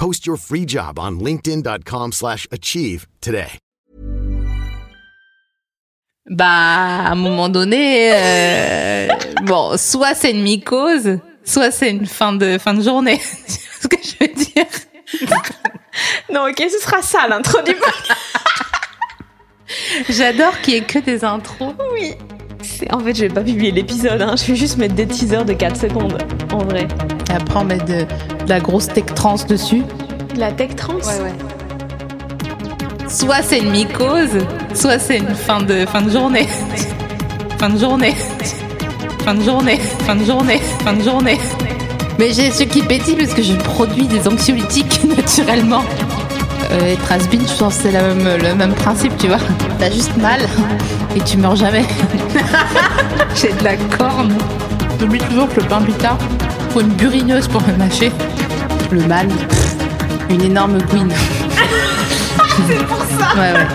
Post your free job on linkedin.com/achieve slash achieve today. Bah, à un moment donné, euh, bon, soit c'est une mycose, soit c'est une fin de fin de journée. C'est ce que je veux dire? Non ok, ce sera ça l'intro du J'adore qu'il y ait que des intros. Oui. En fait, je vais pas publier l'épisode, hein. je vais juste mettre des teasers de 4 secondes, en vrai. Et après, on met de, de la grosse tech trans dessus. La tech trans? Soit c'est une mycose, soit c'est une fin de fin de journée. Fin de journée. Fin de journée. Fin de journée. Fin de journée. Mais j'ai ce qui pétille parce que je produis des anxiolytiques naturellement. Euh, et Trasbin, je pense que c'est la même- le même principe, tu vois. T'as juste mal et tu meurs jamais. j'ai de la corne. J'oublie toujours que le pain pita, faut une burineuse pour le mâcher. Le mal, pff, une énorme gouine. Ouais, ouais.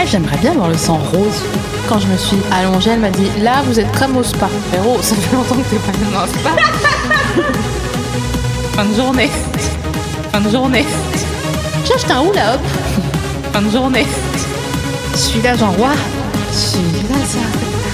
Eh, J'aimerais bien avoir le sang rose. Quand je me suis allongée, elle m'a dit Là, vous êtes comme au spa. Frérot, ça fait longtemps que t'es pas dans un spa. fin de journée. Fin de journée. J'ai acheté un hula hop. Fin de journée. Celui-là, j'en vois. Celui-là, ça. Ça.